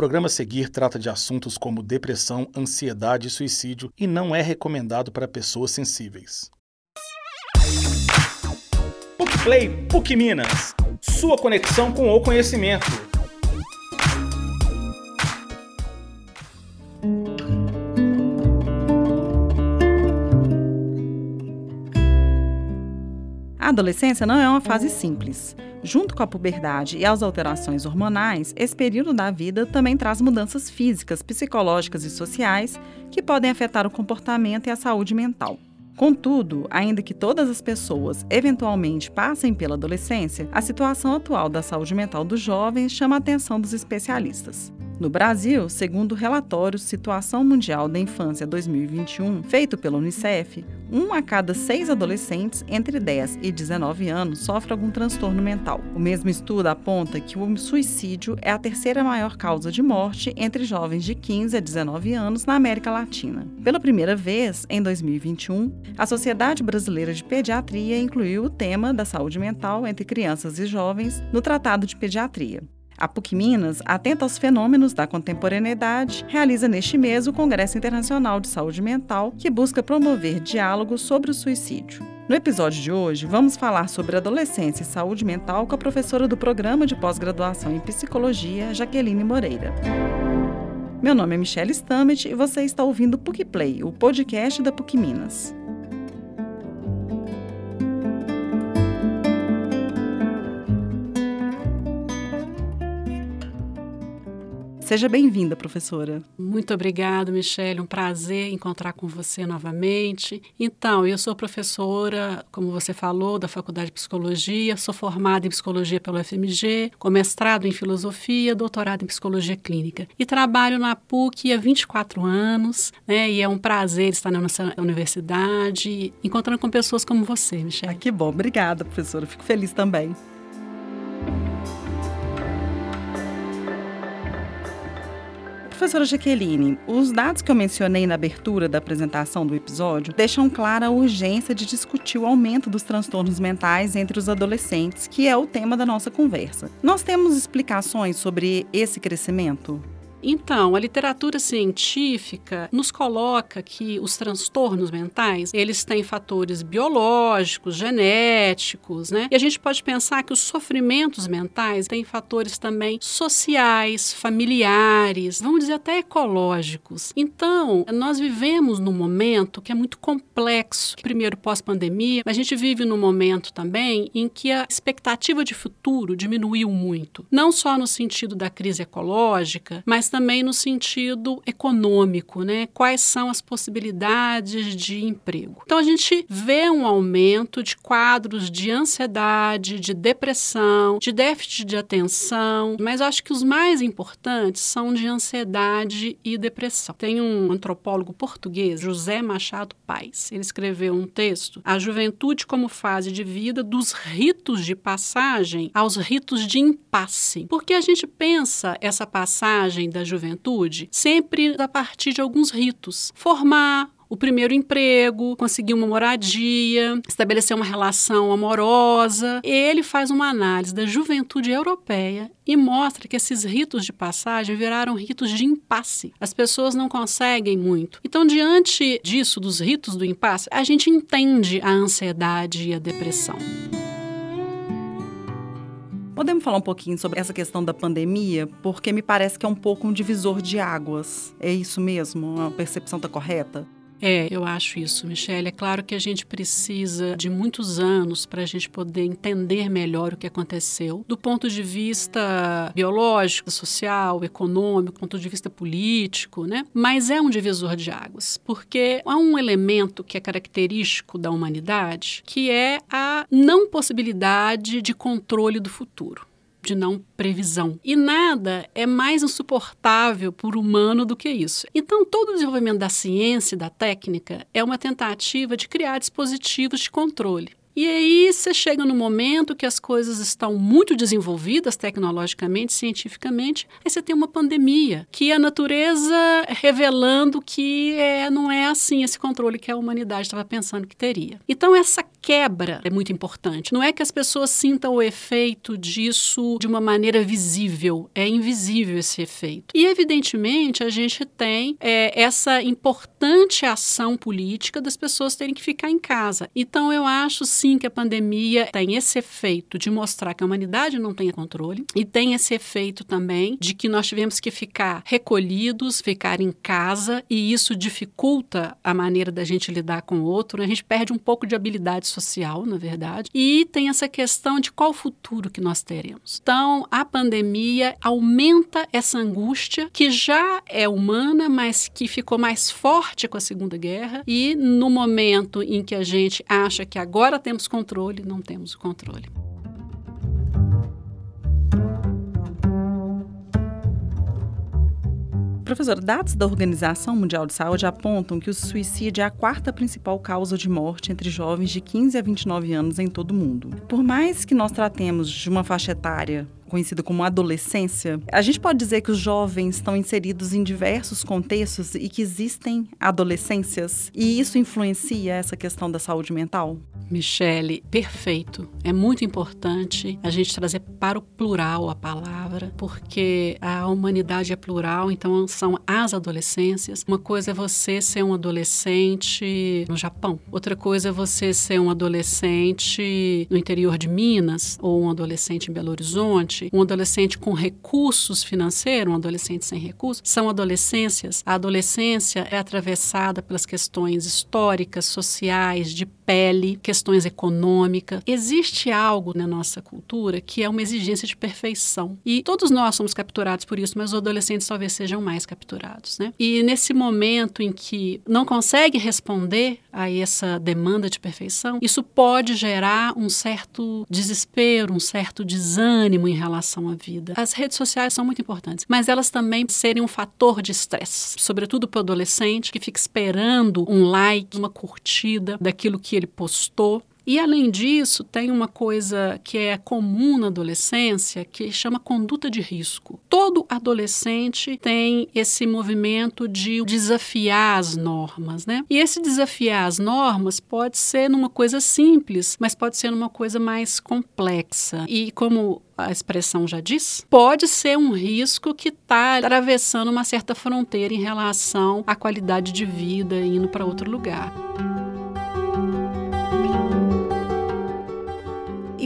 programa a seguir trata de assuntos como depressão, ansiedade e suicídio e não é recomendado para pessoas sensíveis. PUC PUC Minas. Sua conexão com o conhecimento. A adolescência não é uma fase simples. Junto com a puberdade e as alterações hormonais, esse período da vida também traz mudanças físicas, psicológicas e sociais que podem afetar o comportamento e a saúde mental. Contudo, ainda que todas as pessoas eventualmente passem pela adolescência, a situação atual da saúde mental dos jovens chama a atenção dos especialistas. No Brasil, segundo o relatório Situação Mundial da Infância 2021, feito pela Unicef, um a cada seis adolescentes entre 10 e 19 anos sofre algum transtorno mental. O mesmo estudo aponta que o suicídio é a terceira maior causa de morte entre jovens de 15 a 19 anos na América Latina. Pela primeira vez, em 2021, a Sociedade Brasileira de Pediatria incluiu o tema da saúde mental entre crianças e jovens no Tratado de Pediatria. A PUC Minas, atenta aos fenômenos da contemporaneidade, realiza neste mês o Congresso Internacional de Saúde Mental, que busca promover diálogos sobre o suicídio. No episódio de hoje, vamos falar sobre adolescência e saúde mental com a professora do programa de pós-graduação em psicologia, Jaqueline Moreira. Meu nome é Michelle Stammet e você está ouvindo PUC Play, o podcast da PUC Minas. Seja bem-vinda, professora. Muito obrigada, Michelle. Um prazer encontrar com você novamente. Então, eu sou professora, como você falou, da Faculdade de Psicologia, sou formada em Psicologia pelo FMG, com mestrado em Filosofia, doutorado em Psicologia Clínica. E trabalho na PUC há 24 anos, né? E é um prazer estar na nossa universidade, encontrando com pessoas como você, Michelle. Ah, que bom. Obrigada, professora. Fico feliz também. Professora Jaqueline, os dados que eu mencionei na abertura da apresentação do episódio deixam clara a urgência de discutir o aumento dos transtornos mentais entre os adolescentes, que é o tema da nossa conversa. Nós temos explicações sobre esse crescimento? Então, a literatura científica nos coloca que os transtornos mentais, eles têm fatores biológicos, genéticos, né? E a gente pode pensar que os sofrimentos mentais têm fatores também sociais, familiares, vamos dizer até ecológicos. Então, nós vivemos num momento que é muito complexo. Primeiro, pós-pandemia, a gente vive num momento também em que a expectativa de futuro diminuiu muito. Não só no sentido da crise ecológica, mas também no sentido econômico, né? Quais são as possibilidades de emprego? Então a gente vê um aumento de quadros de ansiedade, de depressão, de déficit de atenção, mas acho que os mais importantes são de ansiedade e depressão. Tem um antropólogo português, José Machado Paes. Ele escreveu um texto, A Juventude como fase de vida dos ritos de passagem aos ritos de impasse. Porque a gente pensa essa passagem da da juventude sempre a partir de alguns ritos. Formar, o primeiro emprego, conseguir uma moradia, estabelecer uma relação amorosa. Ele faz uma análise da juventude europeia e mostra que esses ritos de passagem viraram ritos de impasse. As pessoas não conseguem muito. Então, diante disso, dos ritos do impasse, a gente entende a ansiedade e a depressão. Podemos falar um pouquinho sobre essa questão da pandemia? Porque me parece que é um pouco um divisor de águas. É isso mesmo? A percepção está correta? É, eu acho isso, Michelle. É claro que a gente precisa de muitos anos para a gente poder entender melhor o que aconteceu, do ponto de vista biológico, social, econômico, do ponto de vista político, né? Mas é um divisor de águas, porque há um elemento que é característico da humanidade, que é a não possibilidade de controle do futuro de não previsão. E nada é mais insuportável por humano do que isso. Então, todo o desenvolvimento da ciência e da técnica é uma tentativa de criar dispositivos de controle. E aí você chega no momento que as coisas estão muito desenvolvidas tecnologicamente, cientificamente, aí você tem uma pandemia, que a natureza revelando que é, não é assim esse controle que a humanidade estava pensando que teria. Então essa quebra é muito importante. Não é que as pessoas sintam o efeito disso de uma maneira visível, é invisível esse efeito. E evidentemente a gente tem é, essa importante ação política das pessoas terem que ficar em casa. Então eu acho sim que a pandemia tem esse efeito de mostrar que a humanidade não tem controle e tem esse efeito também de que nós tivemos que ficar recolhidos, ficar em casa e isso dificulta a maneira da gente lidar com o outro. Né? A gente perde um pouco de habilidade social, na verdade, e tem essa questão de qual futuro que nós teremos. Então a pandemia aumenta essa angústia que já é humana, mas que ficou mais forte com a Segunda Guerra e no momento em que a gente acha que agora temos controle, não temos o controle. Professor, dados da Organização Mundial de Saúde apontam que o suicídio é a quarta principal causa de morte entre jovens de 15 a 29 anos em todo o mundo. Por mais que nós tratemos de uma faixa etária conhecida como adolescência, a gente pode dizer que os jovens estão inseridos em diversos contextos e que existem adolescências, e isso influencia essa questão da saúde mental? Michele, perfeito. É muito importante a gente trazer para o plural a palavra, porque a humanidade é plural, então são as adolescências. Uma coisa é você ser um adolescente no Japão, outra coisa é você ser um adolescente no interior de Minas ou um adolescente em Belo Horizonte, um adolescente com recursos financeiros, um adolescente sem recursos. São adolescências. A adolescência é atravessada pelas questões históricas, sociais, de pele, questões econômicas. Existe algo na nossa cultura que é uma exigência de perfeição. E todos nós somos capturados por isso, mas os adolescentes talvez sejam mais capturados, né? E nesse momento em que não consegue responder a essa demanda de perfeição, isso pode gerar um certo desespero, um certo desânimo em relação à vida. As redes sociais são muito importantes, mas elas também serem um fator de estresse, sobretudo para o adolescente que fica esperando um like, uma curtida daquilo que ele postou. E além disso, tem uma coisa que é comum na adolescência que chama conduta de risco. Todo adolescente tem esse movimento de desafiar as normas, né? E esse desafiar as normas pode ser numa coisa simples, mas pode ser numa coisa mais complexa. E como a expressão já diz, pode ser um risco que está atravessando uma certa fronteira em relação à qualidade de vida indo para outro lugar.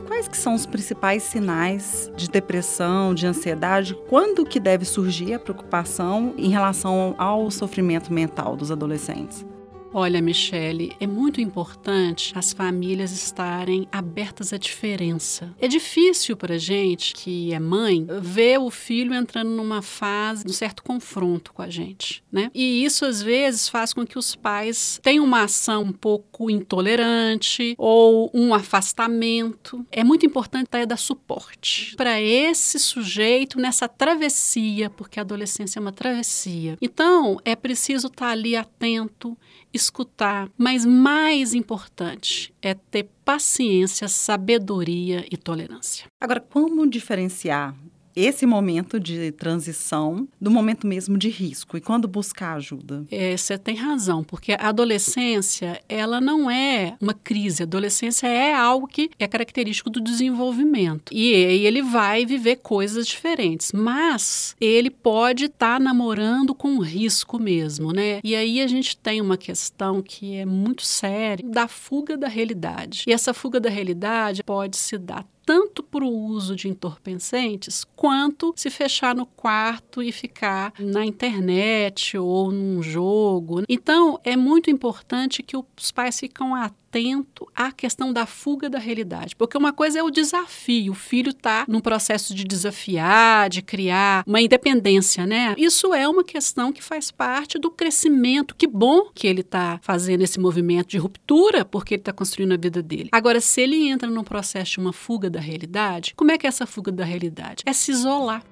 Quais que são os principais sinais de depressão, de ansiedade? Quando que deve surgir a preocupação em relação ao sofrimento mental dos adolescentes? Olha, Michele, é muito importante as famílias estarem abertas à diferença. É difícil para gente que é mãe ver o filho entrando numa fase de um certo confronto com a gente, né? E isso às vezes faz com que os pais tenham uma ação um pouco intolerante ou um afastamento. É muito importante dar suporte para esse sujeito nessa travessia, porque a adolescência é uma travessia. Então, é preciso estar ali atento escutar, mas mais importante é ter paciência, sabedoria e tolerância. Agora, como diferenciar esse momento de transição do momento mesmo de risco e quando buscar ajuda? É, você tem razão, porque a adolescência ela não é uma crise. A adolescência é algo que é característico do desenvolvimento e ele vai viver coisas diferentes, mas ele pode estar tá namorando com risco mesmo, né? E aí a gente tem uma questão que é muito séria da fuga da realidade. E essa fuga da realidade pode se dar tanto para o uso de entorpecentes, quanto se fechar no quarto e ficar na internet ou num jogo. Então, é muito importante que os pais ficam atentos atento à questão da fuga da realidade. Porque uma coisa é o desafio, o filho está num processo de desafiar, de criar uma independência, né? Isso é uma questão que faz parte do crescimento. Que bom que ele está fazendo esse movimento de ruptura, porque ele está construindo a vida dele. Agora, se ele entra num processo de uma fuga da realidade, como é que é essa fuga da realidade? É se isolar.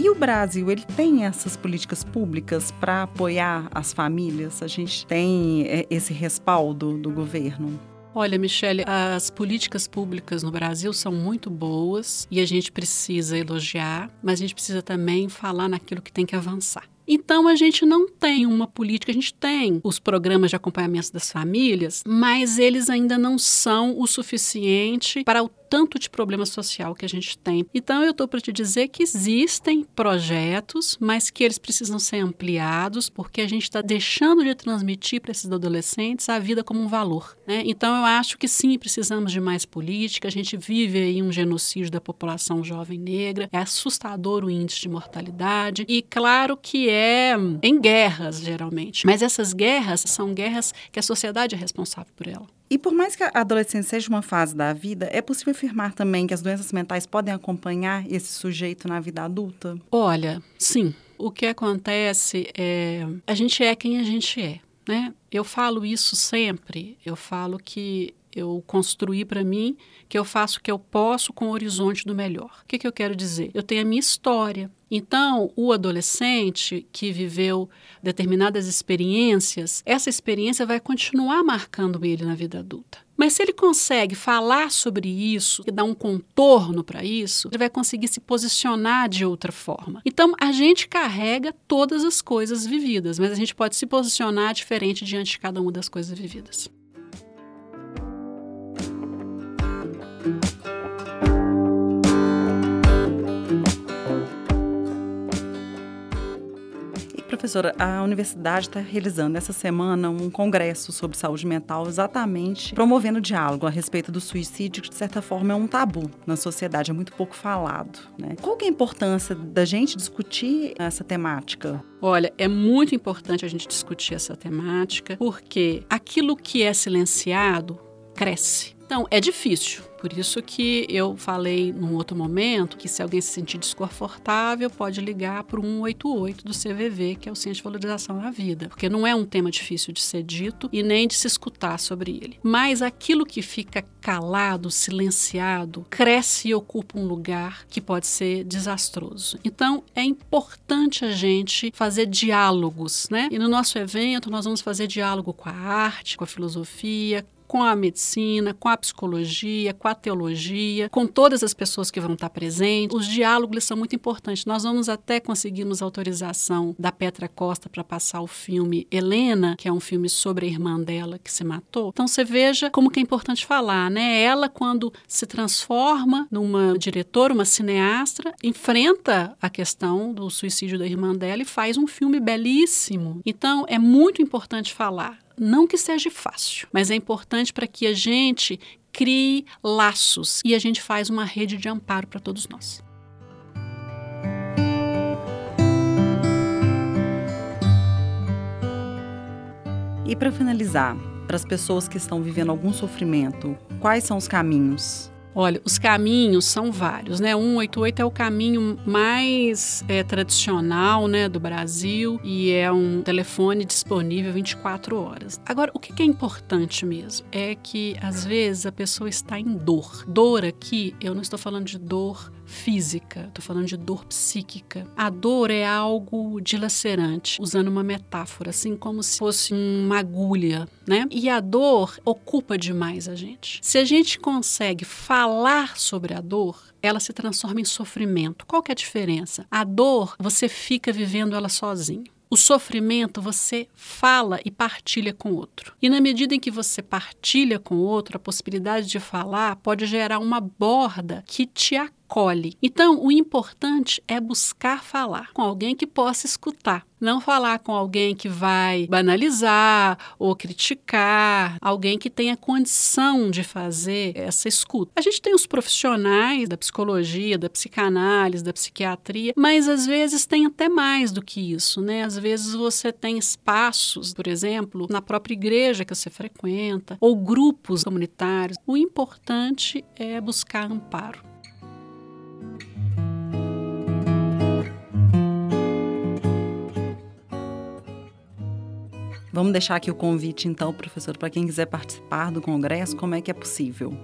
E o Brasil, ele tem essas políticas públicas para apoiar as famílias? A gente tem é, esse respaldo do governo? Olha, Michele, as políticas públicas no Brasil são muito boas e a gente precisa elogiar, mas a gente precisa também falar naquilo que tem que avançar. Então a gente não tem uma política, a gente tem os programas de acompanhamento das famílias, mas eles ainda não são o suficiente para o tanto de problema social que a gente tem. Então, eu estou para te dizer que existem projetos, mas que eles precisam ser ampliados, porque a gente está deixando de transmitir para esses adolescentes a vida como um valor. Né? Então, eu acho que sim, precisamos de mais política. A gente vive aí um genocídio da população jovem negra, é assustador o índice de mortalidade, e claro que é em guerras, geralmente. Mas essas guerras são guerras que a sociedade é responsável por ela. E por mais que a adolescência seja uma fase da vida, é possível afirmar também que as doenças mentais podem acompanhar esse sujeito na vida adulta? Olha, sim. O que acontece é. A gente é quem a gente é. Né? Eu falo isso sempre. Eu falo que eu construí para mim que eu faço o que eu posso com o horizonte do melhor. O que, que eu quero dizer? Eu tenho a minha história. Então, o adolescente que viveu determinadas experiências, essa experiência vai continuar marcando ele na vida adulta. Mas se ele consegue falar sobre isso e dar um contorno para isso, ele vai conseguir se posicionar de outra forma. Então, a gente carrega todas as coisas vividas, mas a gente pode se posicionar diferente diante de cada uma das coisas vividas. Professora, a universidade está realizando essa semana um congresso sobre saúde mental, exatamente promovendo diálogo a respeito do suicídio, que de certa forma é um tabu na sociedade, é muito pouco falado. Né? Qual que é a importância da gente discutir essa temática? Olha, é muito importante a gente discutir essa temática, porque aquilo que é silenciado cresce. Então, é difícil. Por isso que eu falei num outro momento que se alguém se sentir desconfortável, pode ligar para o 188 do CVV, que é o Centro de Valorização da Vida, porque não é um tema difícil de ser dito e nem de se escutar sobre ele. Mas aquilo que fica calado, silenciado, cresce e ocupa um lugar que pode ser desastroso. Então, é importante a gente fazer diálogos, né? E no nosso evento nós vamos fazer diálogo com a arte, com a filosofia, com a medicina, com a psicologia, com a teologia, com todas as pessoas que vão estar presentes. Os diálogos são muito importantes. Nós vamos até conseguirmos autorização da Petra Costa para passar o filme Helena, que é um filme sobre a irmã dela que se matou. Então você veja como que é importante falar, né? Ela quando se transforma numa diretora, uma cineasta, enfrenta a questão do suicídio da irmã dela e faz um filme belíssimo. Então é muito importante falar não que seja fácil, mas é importante para que a gente crie laços e a gente faz uma rede de amparo para todos nós. E para finalizar, para as pessoas que estão vivendo algum sofrimento, quais são os caminhos? Olha, os caminhos são vários, né? 188 é o caminho mais é, tradicional, né, do Brasil e é um telefone disponível 24 horas. Agora, o que é importante mesmo é que às vezes a pessoa está em dor. Dor aqui, eu não estou falando de dor física, estou falando de dor psíquica. A dor é algo dilacerante, usando uma metáfora, assim como se fosse uma agulha, né? E a dor ocupa demais a gente. Se a gente consegue falar sobre a dor, ela se transforma em sofrimento. Qual que é a diferença? A dor, você fica vivendo ela sozinho. O sofrimento você fala e partilha com o outro. E na medida em que você partilha com o outro, a possibilidade de falar pode gerar uma borda que te acolhe. Então, o importante é buscar falar com alguém que possa escutar. Não falar com alguém que vai banalizar ou criticar, alguém que tenha condição de fazer essa escuta. A gente tem os profissionais da psicologia, da psicanálise, da psiquiatria, mas às vezes tem até mais do que isso, né? Às vezes você tem espaços, por exemplo, na própria igreja que você frequenta, ou grupos comunitários. O importante é buscar amparo. Vamos deixar aqui o convite, então, professor, para quem quiser participar do congresso, como é que é possível?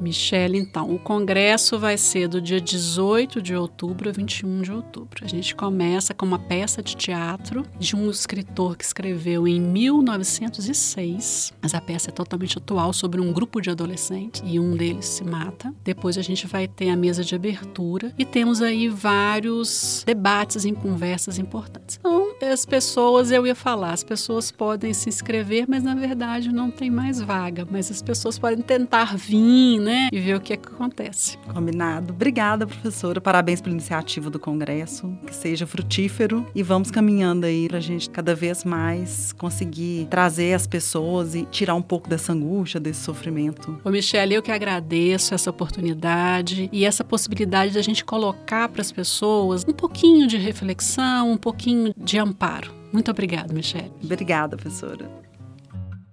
Michele, então, o congresso vai ser do dia 18 de outubro a 21 de outubro. A gente começa com uma peça de teatro de um escritor que escreveu em 1906, mas a peça é totalmente atual sobre um grupo de adolescentes e um deles se mata. Depois a gente vai ter a mesa de abertura e temos aí vários debates e conversas importantes. Então, as pessoas, eu ia falar, as pessoas podem se inscrever, mas na verdade não tem mais vaga, mas as pessoas podem tentar vir, né? E ver o que, é que acontece. Combinado. Obrigada, professora. Parabéns pela iniciativa do Congresso. Que seja frutífero e vamos caminhando aí para a gente cada vez mais conseguir trazer as pessoas e tirar um pouco dessa angústia, desse sofrimento. Ô, Michelle, eu que agradeço essa oportunidade e essa possibilidade da gente colocar para as pessoas um pouquinho de reflexão, um pouquinho de amparo. Muito obrigada, Michelle. Obrigada, professora.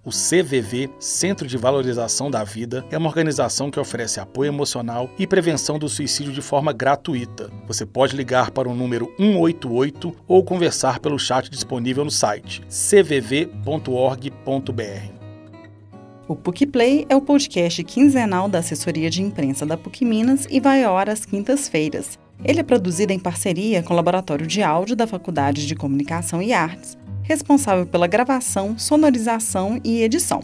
O CVV, Centro de Valorização da Vida, é uma organização que oferece apoio emocional e prevenção do suicídio de forma gratuita. Você pode ligar para o número 188 ou conversar pelo chat disponível no site cvv.org.br. O PUC Play é o podcast quinzenal da assessoria de imprensa da PUC Minas e vai ao ar às quintas-feiras. Ele é produzido em parceria com o Laboratório de Áudio da Faculdade de Comunicação e Artes responsável pela gravação, sonorização e edição.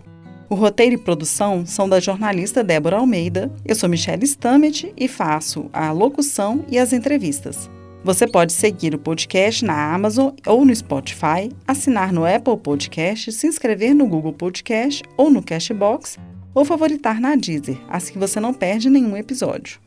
O roteiro e produção são da jornalista Débora Almeida. Eu sou Michelle Stamet e faço a locução e as entrevistas. Você pode seguir o podcast na Amazon ou no Spotify, assinar no Apple Podcast, se inscrever no Google Podcast ou no Cashbox ou favoritar na Deezer, assim você não perde nenhum episódio.